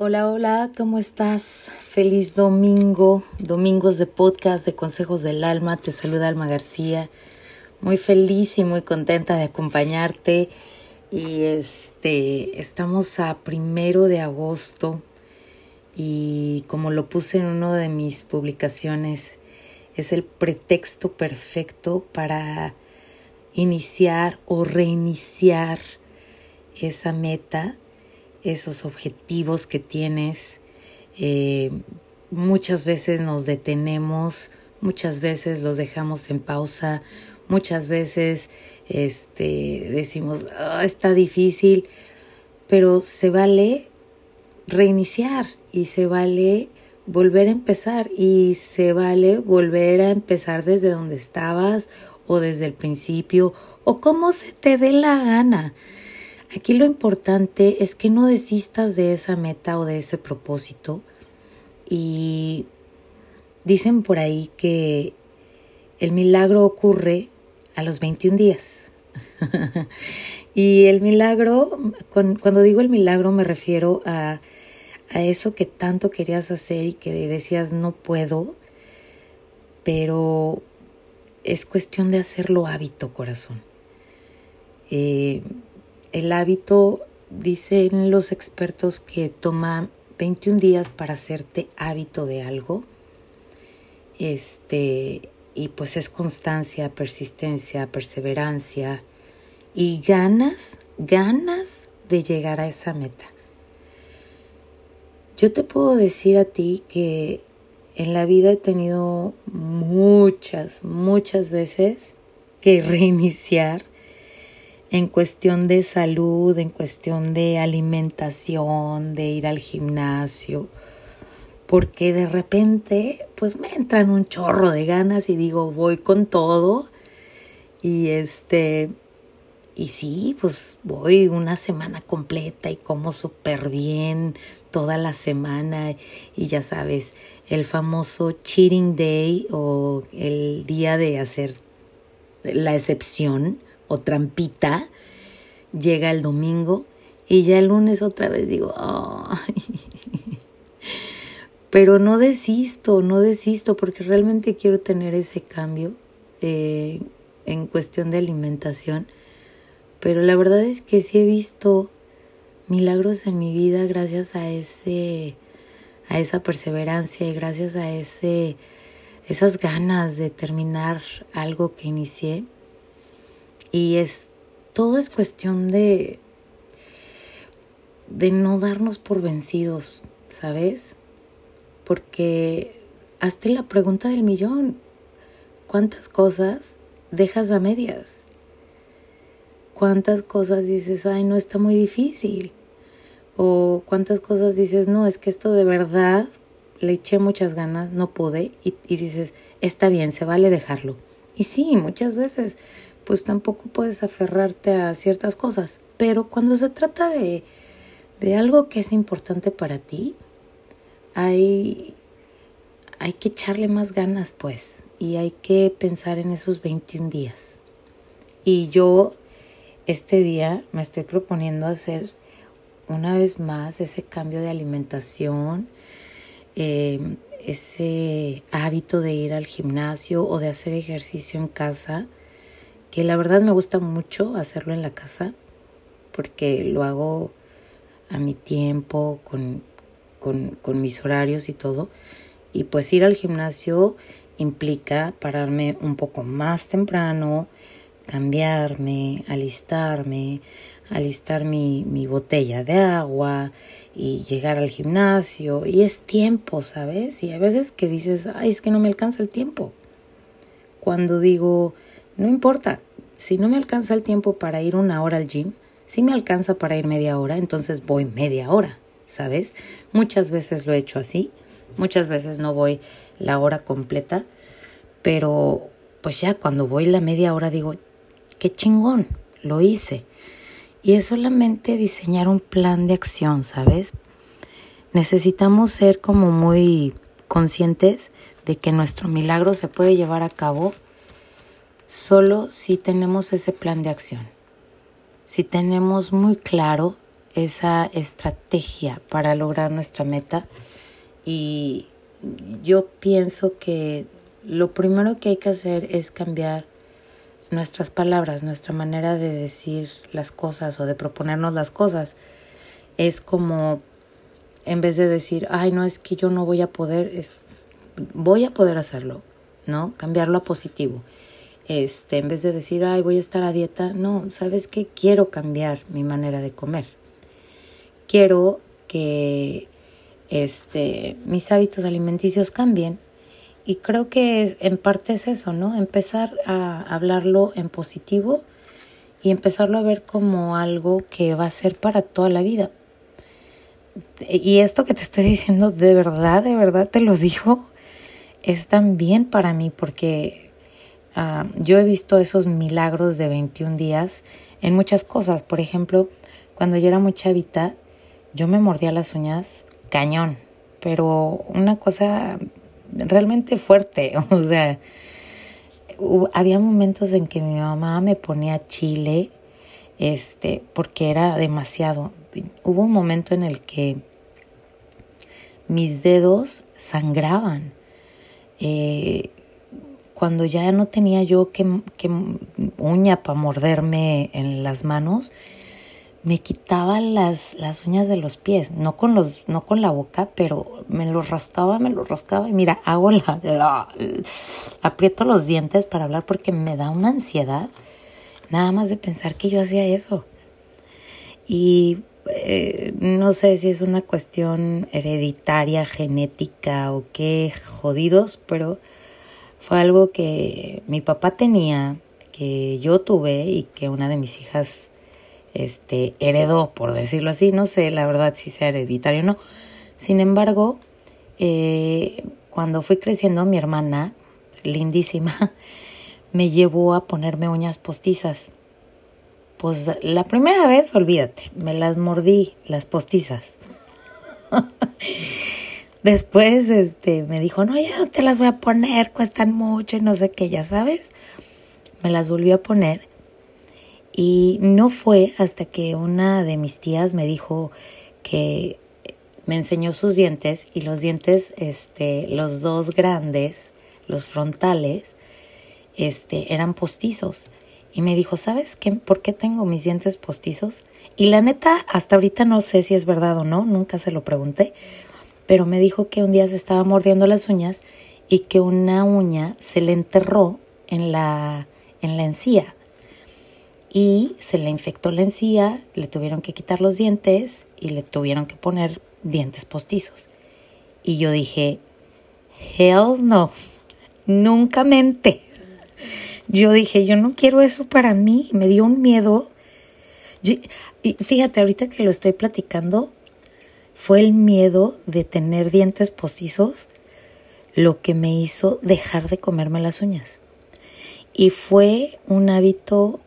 Hola, hola, ¿cómo estás? Feliz domingo, domingos de podcast de Consejos del Alma. Te saluda Alma García. Muy feliz y muy contenta de acompañarte. Y este, estamos a primero de agosto. Y como lo puse en una de mis publicaciones, es el pretexto perfecto para iniciar o reiniciar esa meta esos objetivos que tienes. Eh, muchas veces nos detenemos, muchas veces los dejamos en pausa, muchas veces este, decimos, ah, está difícil, pero se vale reiniciar y se vale volver a empezar y se vale volver a empezar desde donde estabas o desde el principio o como se te dé la gana. Aquí lo importante es que no desistas de esa meta o de ese propósito. Y dicen por ahí que el milagro ocurre a los 21 días. y el milagro, cuando digo el milagro me refiero a, a eso que tanto querías hacer y que decías no puedo, pero es cuestión de hacerlo hábito, corazón. Eh, el hábito, dicen los expertos que toma 21 días para hacerte hábito de algo. Este, y pues es constancia, persistencia, perseverancia y ganas, ganas de llegar a esa meta. Yo te puedo decir a ti que en la vida he tenido muchas, muchas veces que reiniciar en cuestión de salud, en cuestión de alimentación, de ir al gimnasio, porque de repente pues me entran un chorro de ganas y digo, voy con todo y este y sí, pues voy una semana completa y como súper bien toda la semana y ya sabes, el famoso cheating day o el día de hacer la excepción o trampita, llega el domingo y ya el lunes otra vez digo, pero no desisto, no desisto porque realmente quiero tener ese cambio eh, en cuestión de alimentación. Pero la verdad es que sí he visto milagros en mi vida gracias a ese a esa perseverancia y gracias a ese esas ganas de terminar algo que inicié y es, todo es cuestión de, de no darnos por vencidos, ¿sabes? Porque hazte la pregunta del millón. ¿Cuántas cosas dejas a medias? ¿Cuántas cosas dices, ay, no está muy difícil? O cuántas cosas dices, no, es que esto de verdad le eché muchas ganas, no pude, y, y dices, está bien, se vale dejarlo. Y sí, muchas veces pues tampoco puedes aferrarte a ciertas cosas. Pero cuando se trata de, de algo que es importante para ti, hay, hay que echarle más ganas, pues, y hay que pensar en esos 21 días. Y yo este día me estoy proponiendo hacer una vez más ese cambio de alimentación, eh, ese hábito de ir al gimnasio o de hacer ejercicio en casa que la verdad me gusta mucho hacerlo en la casa porque lo hago a mi tiempo, con, con, mis horarios y todo. Y pues ir al gimnasio implica pararme un poco más temprano, cambiarme, alistarme, alistar mi, mi, botella de agua y llegar al gimnasio. Y es tiempo, ¿sabes? Y a veces que dices, ay, es que no me alcanza el tiempo. Cuando digo, no importa, si no me alcanza el tiempo para ir una hora al gym, si me alcanza para ir media hora, entonces voy media hora, ¿sabes? Muchas veces lo he hecho así, muchas veces no voy la hora completa, pero pues ya cuando voy la media hora digo, qué chingón, lo hice. Y es solamente diseñar un plan de acción, ¿sabes? Necesitamos ser como muy conscientes de que nuestro milagro se puede llevar a cabo solo si tenemos ese plan de acción, si tenemos muy claro esa estrategia para lograr nuestra meta y yo pienso que lo primero que hay que hacer es cambiar nuestras palabras, nuestra manera de decir las cosas o de proponernos las cosas. Es como, en vez de decir, ay, no, es que yo no voy a poder, es, voy a poder hacerlo, ¿no? Cambiarlo a positivo. Este, en vez de decir, ay, voy a estar a dieta, no, ¿sabes qué? Quiero cambiar mi manera de comer. Quiero que este, mis hábitos alimenticios cambien. Y creo que en parte es eso, ¿no? Empezar a hablarlo en positivo y empezarlo a ver como algo que va a ser para toda la vida. Y esto que te estoy diciendo, de verdad, de verdad te lo digo, es también para mí porque ah, yo he visto esos milagros de 21 días en muchas cosas. Por ejemplo, cuando yo era muy chavita, yo me mordía las uñas cañón, pero una cosa realmente fuerte, o sea, había momentos en que mi mamá me ponía chile, este, porque era demasiado. Hubo un momento en el que mis dedos sangraban. Eh, cuando ya no tenía yo que, que uña para morderme en las manos, me quitaba las, las uñas de los pies, no con, los, no con la boca, pero me los rascaba, me los rascaba y mira, hago la, aprieto los dientes para hablar porque me da una ansiedad nada más de pensar que yo hacía eso. Y eh, no sé si es una cuestión hereditaria, genética o qué jodidos, pero fue algo que mi papá tenía, que yo tuve y que una de mis hijas este, heredó, por decirlo así. No sé, la verdad, si sea hereditario o no. Sin embargo, eh, cuando fui creciendo, mi hermana, lindísima, me llevó a ponerme uñas postizas. Pues la primera vez, olvídate, me las mordí, las postizas. Después este, me dijo, no, ya te las voy a poner, cuestan mucho y no sé qué, ya sabes. Me las volví a poner y no fue hasta que una de mis tías me dijo que me enseñó sus dientes y los dientes, este, los dos grandes, los frontales, este, eran postizos. Y me dijo, ¿sabes qué? ¿Por qué tengo mis dientes postizos? Y la neta, hasta ahorita no sé si es verdad o no, nunca se lo pregunté, pero me dijo que un día se estaba mordiendo las uñas y que una uña se le enterró en la, en la encía y se le infectó la encía, le tuvieron que quitar los dientes y le tuvieron que poner dientes postizos. Y yo dije, hells no, nunca mente. Yo dije, yo no quiero eso para mí, me dio un miedo. y fíjate, ahorita que lo estoy platicando, fue el miedo de tener dientes postizos lo que me hizo dejar de comerme las uñas. Y fue un hábito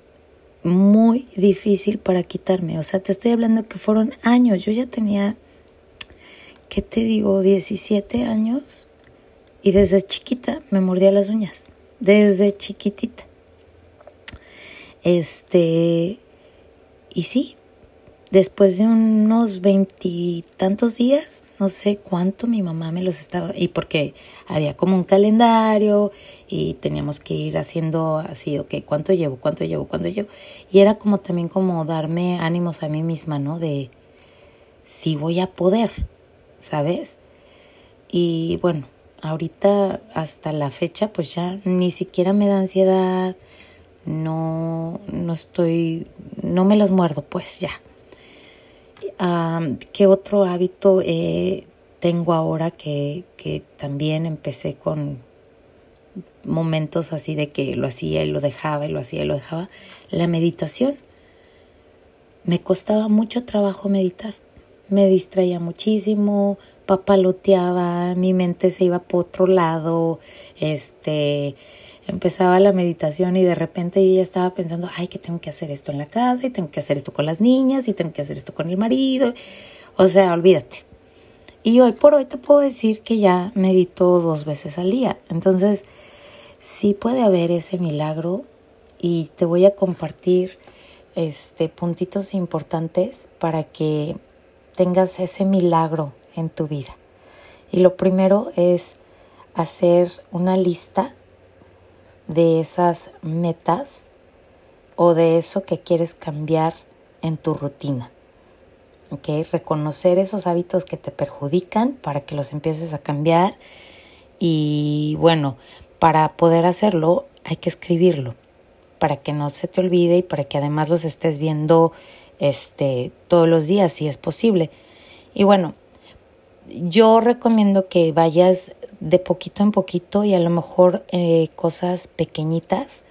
muy difícil para quitarme. O sea, te estoy hablando que fueron años. Yo ya tenía, ¿qué te digo? 17 años. Y desde chiquita me mordía las uñas. Desde chiquitita. Este, y sí, Después de unos veintitantos días, no sé cuánto, mi mamá me los estaba, y porque había como un calendario y teníamos que ir haciendo así, ok, ¿cuánto llevo? ¿Cuánto llevo? ¿Cuánto llevo? Y era como también como darme ánimos a mí misma, ¿no? De si voy a poder, ¿sabes? Y bueno, ahorita hasta la fecha, pues ya ni siquiera me da ansiedad, no, no estoy, no me las muerdo, pues ya ¿Qué otro hábito eh, tengo ahora que, que también empecé con momentos así de que lo hacía y lo dejaba y lo hacía y lo dejaba? La meditación. Me costaba mucho trabajo meditar. Me distraía muchísimo, papaloteaba, mi mente se iba por otro lado, este, empezaba la meditación y de repente yo ya estaba pensando, ay, que tengo que hacer esto en la casa y tengo que hacer esto con las niñas y tengo que hacer esto con el marido. O sea, olvídate. Y hoy por hoy te puedo decir que ya medito dos veces al día. Entonces, sí puede haber ese milagro y te voy a compartir este, puntitos importantes para que tengas ese milagro en tu vida. Y lo primero es hacer una lista de esas metas o de eso que quieres cambiar en tu rutina. ¿Ok? Reconocer esos hábitos que te perjudican para que los empieces a cambiar. Y bueno, para poder hacerlo hay que escribirlo para que no se te olvide y para que además los estés viendo este todos los días si es posible. Y bueno, yo recomiendo que vayas de poquito en poquito y a lo mejor eh, cosas pequeñitas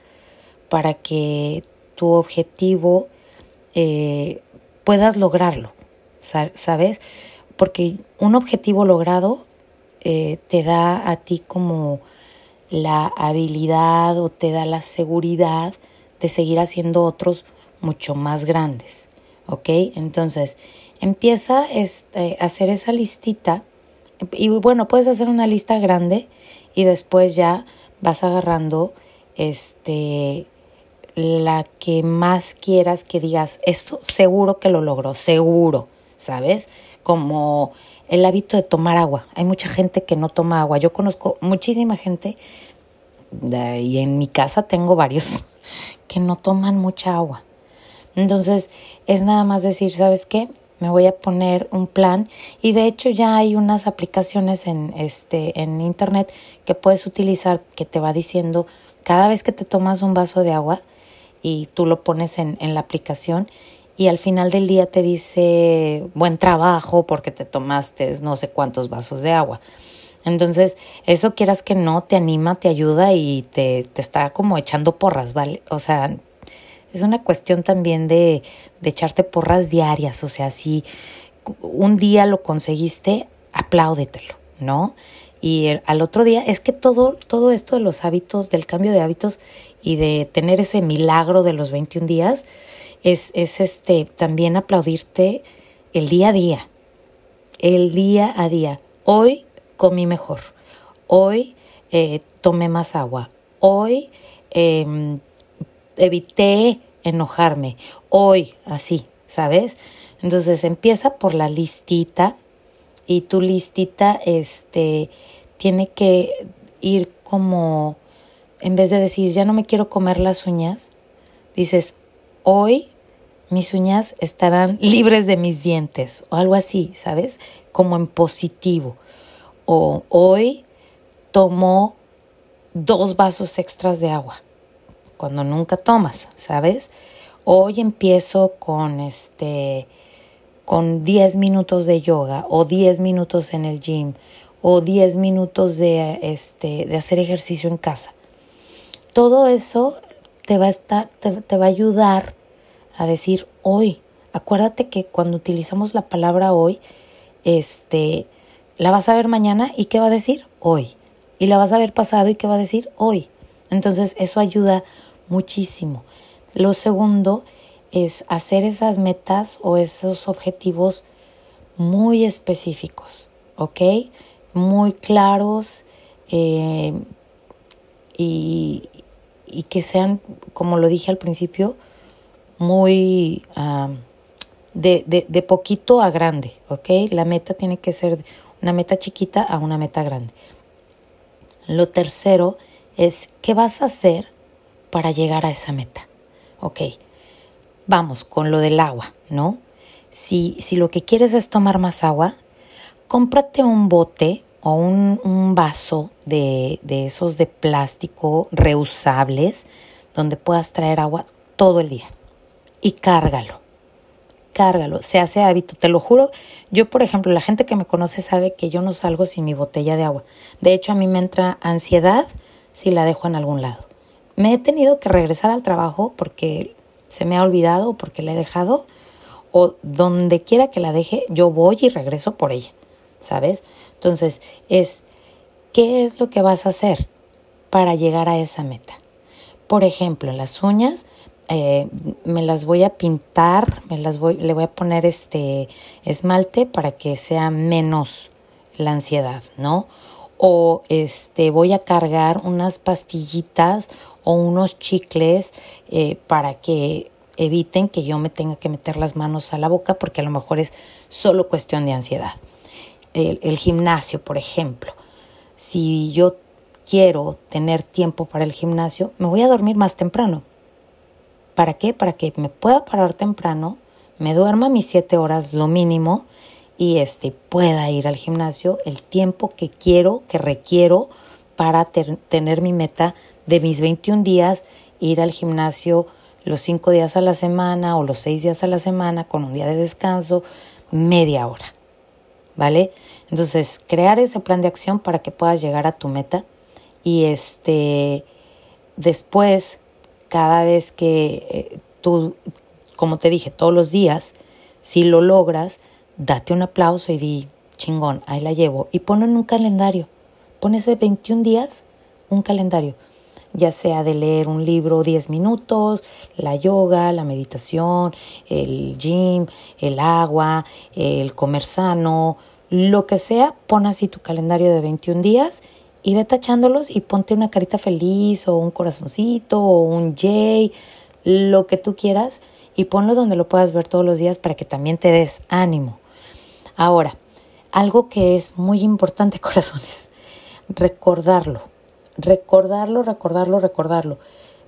para que tu objetivo eh, puedas lograrlo, ¿sabes? Porque un objetivo logrado eh, te da a ti como la habilidad o te da la seguridad de seguir haciendo otros mucho más grandes. ¿Ok? Entonces, empieza este, a hacer esa listita y bueno, puedes hacer una lista grande y después ya vas agarrando este la que más quieras que digas, esto seguro que lo logro, seguro, ¿sabes? Como el hábito de tomar agua. Hay mucha gente que no toma agua. Yo conozco muchísima gente y en mi casa tengo varios que no toman mucha agua. Entonces es nada más decir, ¿sabes qué? Me voy a poner un plan y de hecho ya hay unas aplicaciones en este en internet que puedes utilizar que te va diciendo cada vez que te tomas un vaso de agua y tú lo pones en, en la aplicación y al final del día te dice buen trabajo porque te tomaste no sé cuántos vasos de agua. Entonces, eso quieras que no, te anima, te ayuda y te, te está como echando porras, ¿vale? O sea, es una cuestión también de, de echarte porras diarias. O sea, si un día lo conseguiste, apláudetelo, ¿no? Y al otro día, es que todo, todo esto de los hábitos, del cambio de hábitos y de tener ese milagro de los 21 días, es, es este, también aplaudirte el día a día, el día a día. Hoy comí mejor, hoy eh, tomé más agua, hoy em, evité enojarme, hoy así, ¿sabes? Entonces empieza por la listita y tu listita este, tiene que ir como, en vez de decir, ya no me quiero comer las uñas, dices, hoy mis uñas estarán libres de mis dientes o algo así, ¿sabes? Como en positivo. O hoy tomo dos vasos extras de agua, cuando nunca tomas, ¿sabes? Hoy empiezo con este con 10 minutos de yoga o 10 minutos en el gym o 10 minutos de este de hacer ejercicio en casa. Todo eso te va a estar te va a ayudar a decir hoy. Acuérdate que cuando utilizamos la palabra hoy, este, la vas a ver mañana y qué va a decir hoy. Y la vas a ver pasado y qué va a decir hoy. Entonces eso ayuda muchísimo. Lo segundo es hacer esas metas o esos objetivos muy específicos, ¿ok? Muy claros eh, y, que sean, como lo dije al principio, muy de, de, de, poquito a grande, ¿ok? La meta tiene que ser una meta chiquita a una meta grande. Lo tercero es, ¿qué vas a hacer para llegar a esa meta? Ok, vamos con lo del agua, ¿no? Si, si lo que quieres es tomar más agua, cómprate un bote o un, un vaso de, de esos de plástico reusables donde puedas traer agua todo el día y cárgalo. Cárgalo, se hace hábito, te lo juro. Yo, por ejemplo, la gente que me conoce sabe que yo no salgo sin mi botella de agua. De hecho, a mí me entra ansiedad si la dejo en algún lado. Me he tenido que regresar al trabajo porque se me ha olvidado porque la he dejado o donde quiera que la deje, yo voy y regreso por ella, ¿sabes? Entonces, es, ¿qué es lo que vas a hacer para llegar a esa meta? Por ejemplo, las uñas, eh, me las voy a pintar, me las voy, le voy a poner este esmalte para que sea menos la ansiedad, ¿no? O este voy a cargar unas pastillitas o unos chicles eh, para que eviten que yo me tenga que meter las manos a la boca porque a lo mejor es solo cuestión de ansiedad. El, gimnasio, por ejemplo. Si yo quiero tener tiempo para el gimnasio, me voy a dormir más temprano. ¿Para qué? Para que me pueda parar temprano, me duerma mis siete horas lo mínimo y este, pueda ir al gimnasio el tiempo que quiero, que requiero para tener mi meta de mis 21 días, ir al gimnasio los 5 días a la semana o los 6 días a la semana con un día de descanso, media hora. ¿Vale? Entonces, crear ese plan de acción para que puedas llegar a tu meta y este después cada vez que eh, tú como te dije todos los días si lo logras date un aplauso y di chingón ahí la llevo y ponlo en un calendario pon ese 21 días un calendario ya sea de leer un libro 10 minutos, la yoga, la meditación, el gym, el agua, el comer sano, lo que sea, pon así tu calendario de 21 días y ve tachándolos y ponte una carita feliz o un corazoncito o un J, lo que tú quieras y ponlo donde lo puedas ver todos los días para que también te des ánimo. Ahora, algo que es muy importante, corazones, recordarlo, recordarlo, recordarlo, recordarlo.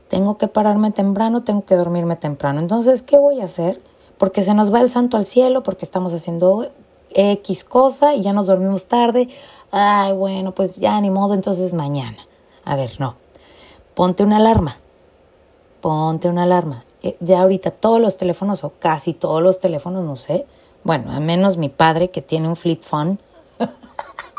Tengo que pararme temprano, tengo que dormirme temprano. Entonces, ¿qué voy a hacer? Porque se nos va el santo al cielo, porque estamos haciendo X cosa y ya nos dormimos tarde ay, bueno, pues ya ni modo, entonces mañana. A ver, no. Ponte una alarma. Ponte una alarma. Eh, ya ahorita todos los teléfonos, o casi todos los teléfonos, no sé. Bueno, a menos mi padre que tiene un flip phone.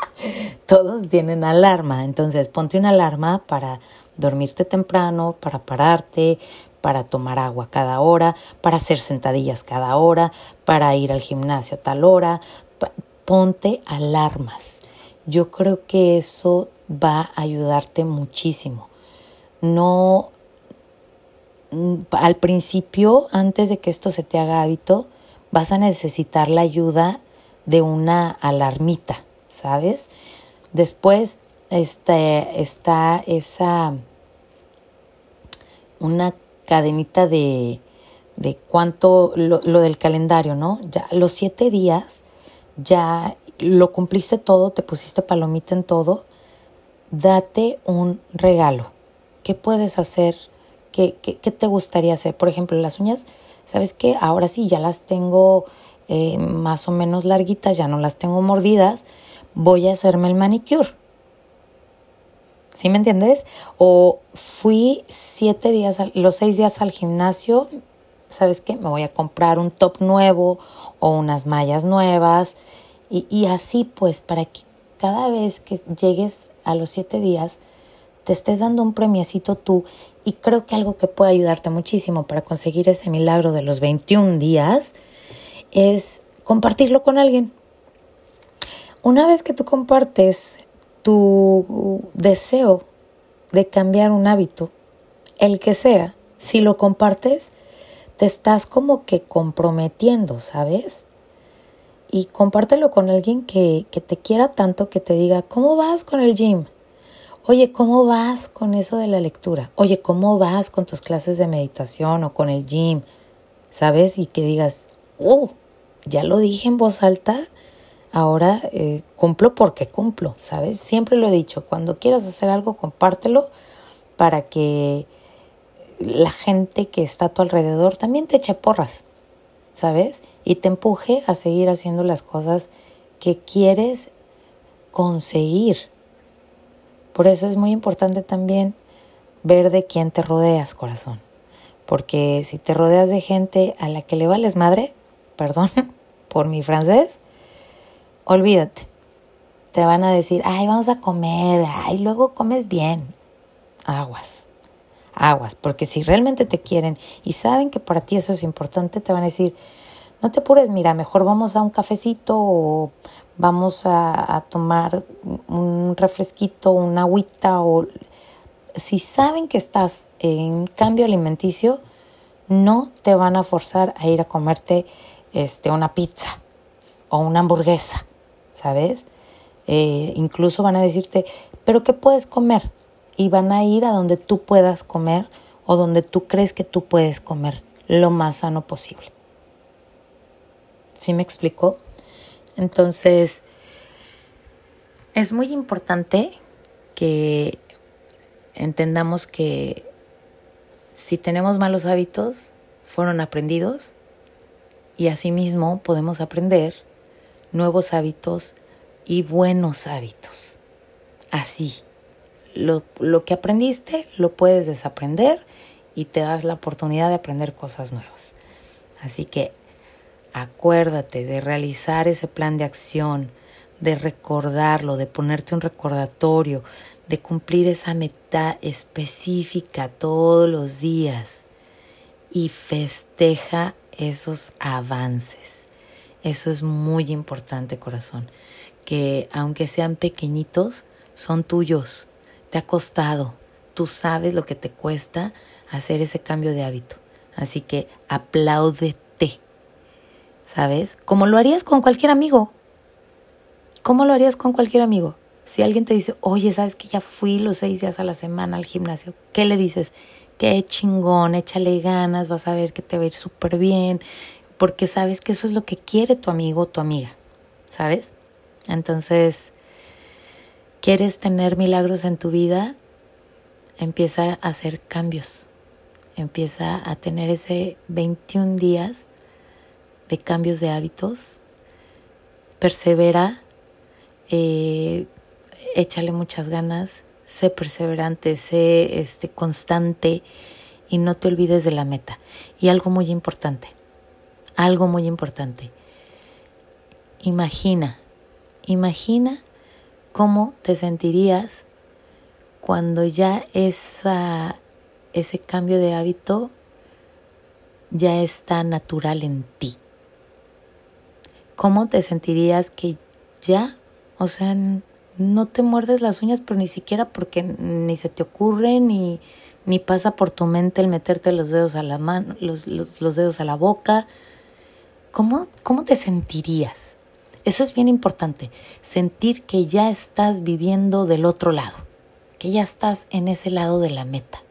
todos tienen alarma. Entonces, ponte una alarma para dormirte temprano, para pararte, para tomar agua cada hora, para hacer sentadillas cada hora, para ir al gimnasio a tal hora. Ponte alarmas. Yo creo que eso va a ayudarte muchísimo. No, mm, al principio, antes de que esto se te haga hábito, vas a necesitar la ayuda de una alarmita, ¿sabes? Después este, está esa, una cadenita de, de cuánto, lo, lo, del calendario, ¿no? Ya los siete días ya lo cumpliste todo, te pusiste palomita en todo, date un regalo. ¿Qué puedes hacer? ¿Qué, qué, te gustaría hacer? Por ejemplo, las uñas, ¿sabes qué? Ahora sí, ya las tengo eh, más o menos larguitas, ya no las tengo mordidas, voy a hacerme el manicure. ¿Sí me entiendes? O fui siete días, los seis días al gimnasio, ¿sabes qué? Me voy a comprar un top nuevo o unas mallas nuevas y, así pues, para que cada vez que llegues a los siete días, te estés dando un premiecito tú. Y creo que algo que puede ayudarte muchísimo para conseguir ese milagro de los 21 días es compartirlo con alguien. Una vez que tú compartes tu deseo de cambiar un hábito, el que sea, si lo compartes, te estás como que comprometiendo, ¿sabes? y compártelo con alguien que, que te quiera tanto que te diga, ¿cómo vas con el gym? Oye, ¿cómo vas con eso de la lectura? Oye, ¿cómo vas con tus clases de meditación o con el gym? ¿Sabes? Y que digas, oh, ya lo dije en voz alta, ahora eh, cumplo porque cumplo, ¿sabes? Siempre lo he dicho, cuando quieras hacer algo, compártelo para que la gente que está a tu alrededor también te eche porras, ¿sabes? Y te empuje a seguir haciendo las cosas que quieres conseguir. Por eso es muy importante también ver de quién te rodeas, corazón. Porque si te rodeas de gente a la que le vales madre, perdón por mi francés, olvídate. Te van a decir, ay, vamos a comer, ay, luego comes bien. Aguas aguas, porque si realmente te quieren y saben que para ti eso es importante, te van a decir, no te apures, mira, mejor vamos a un cafecito o vamos a, tomar un refresquito, una agüita o si saben que estás en cambio alimenticio, no te van a forzar a ir a comerte este, una pizza o una hamburguesa, ¿sabes? Eh, incluso van a decirte, pero ¿qué puedes comer? y van a ir a donde tú puedas comer o donde tú crees que tú puedes comer lo más sano posible. ¿Sí me explicó? Entonces, es muy importante que entendamos que si tenemos malos hábitos, fueron aprendidos y asimismo podemos aprender nuevos hábitos y buenos hábitos. Así, lo, lo, que aprendiste lo puedes desaprender y te das la oportunidad de aprender cosas nuevas. Así que acuérdate de realizar ese plan de acción, de recordarlo, de ponerte un recordatorio, de cumplir esa meta específica todos los días y festeja esos avances. Eso es muy importante, corazón, que aunque sean pequeñitos, son tuyos. Te ha costado. Tú sabes lo que te cuesta hacer ese cambio de hábito. Así que apláudete. ¿Sabes? Como lo harías con cualquier amigo. ¿Cómo lo harías con cualquier amigo? Si alguien te dice, oye, ¿sabes que ya fui los seis días a la semana al gimnasio? ¿Qué le dices? Qué chingón, échale ganas, vas a ver que te va a ir súper bien, porque sabes que eso es lo que quiere tu amigo o tu amiga, ¿sabes? Entonces, ¿quieres tener milagros en tu vida? Empieza a hacer cambios, empieza a tener ese 21 días de cambios de hábitos, persevera, eh, échale muchas ganas, sé perseverante, sé este, constante y no te olvides de la meta. Y algo muy importante, algo muy importante. Imagina, imagina cómo te sentirías cuando ya esa, ese cambio de hábito ya está natural en ti. ¿Cómo te sentirías que ya, o sea, no te muerdes las uñas, pero ni siquiera porque ni se te ocurre ni, ni pasa por tu mente el meterte los dedos a la mano, los, los, dedos a la boca. ¿Cómo, ¿Cómo te sentirías? Eso es bien importante, sentir que ya estás viviendo del otro lado, que ya estás en ese lado de la meta.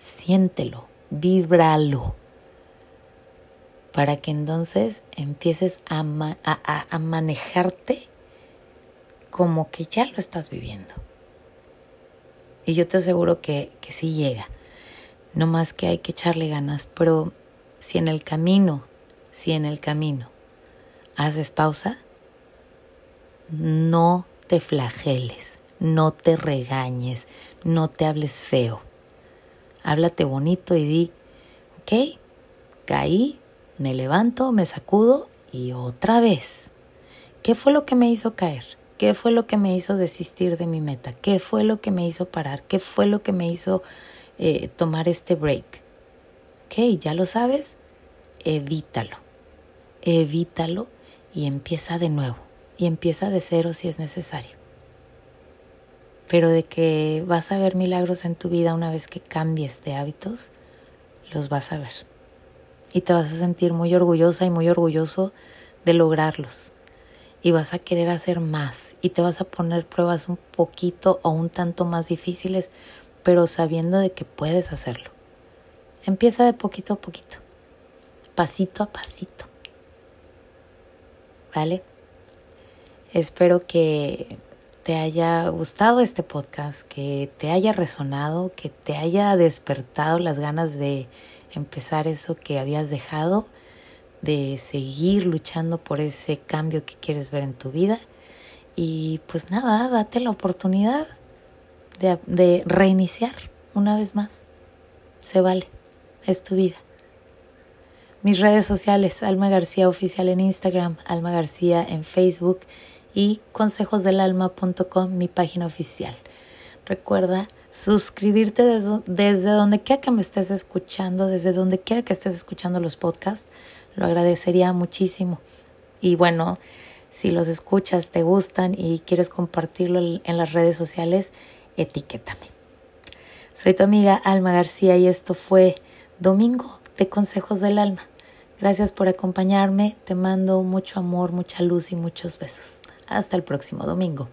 Siéntelo, víbralo, para que entonces empieces a, a, a manejarte como que ya lo estás viviendo. Y yo te aseguro que, que sí llega. No más que hay que echarle ganas, pero si en el camino, si en el camino haces pausa, no te flageles, no te regañes, no te hables feo. Háblate bonito y di, ok, caí, me levanto, me sacudo y otra vez. ¿Qué fue lo que me hizo caer? ¿Qué fue lo que me hizo desistir de mi meta? ¿Qué fue lo que me hizo parar? ¿Qué fue lo que me hizo eh, tomar este break? Ok, ya lo sabes, evítalo. Evítalo y empieza de nuevo. Y empieza de cero si es necesario. Pero de que vas a ver milagros en tu vida una vez que cambies de hábitos, los vas a ver. Y te vas a sentir muy orgullosa y muy orgulloso de lograrlos y vas a querer hacer más y te vas a poner pruebas un poquito o un tanto más difíciles, pero sabiendo de que puedes hacerlo. Empieza de poquito a poquito, pasito a pasito. ¿Vale? Espero que te haya gustado este podcast, que te haya resonado, que te haya despertado las ganas de empezar eso que habías dejado de seguir luchando por ese cambio que quieres ver en tu vida. Y pues nada, date la oportunidad de, de reiniciar una vez más. Se vale, es tu vida. Mis redes sociales, Alma García Oficial en Instagram, Alma García en Facebook y consejosdelalma.com, mi página oficial. Recuerda suscribirte desde, desde donde quiera que me estés escuchando, desde donde quiera que estés escuchando los podcasts lo agradecería muchísimo. Y bueno, si los escuchas, te gustan y quieres compartirlo en las redes sociales, etiquétame. Soy tu amiga Alma García y esto fue Domingo de Consejos del Alma. Gracias por acompañarme, te mando mucho amor, mucha luz y muchos besos. Hasta el próximo domingo.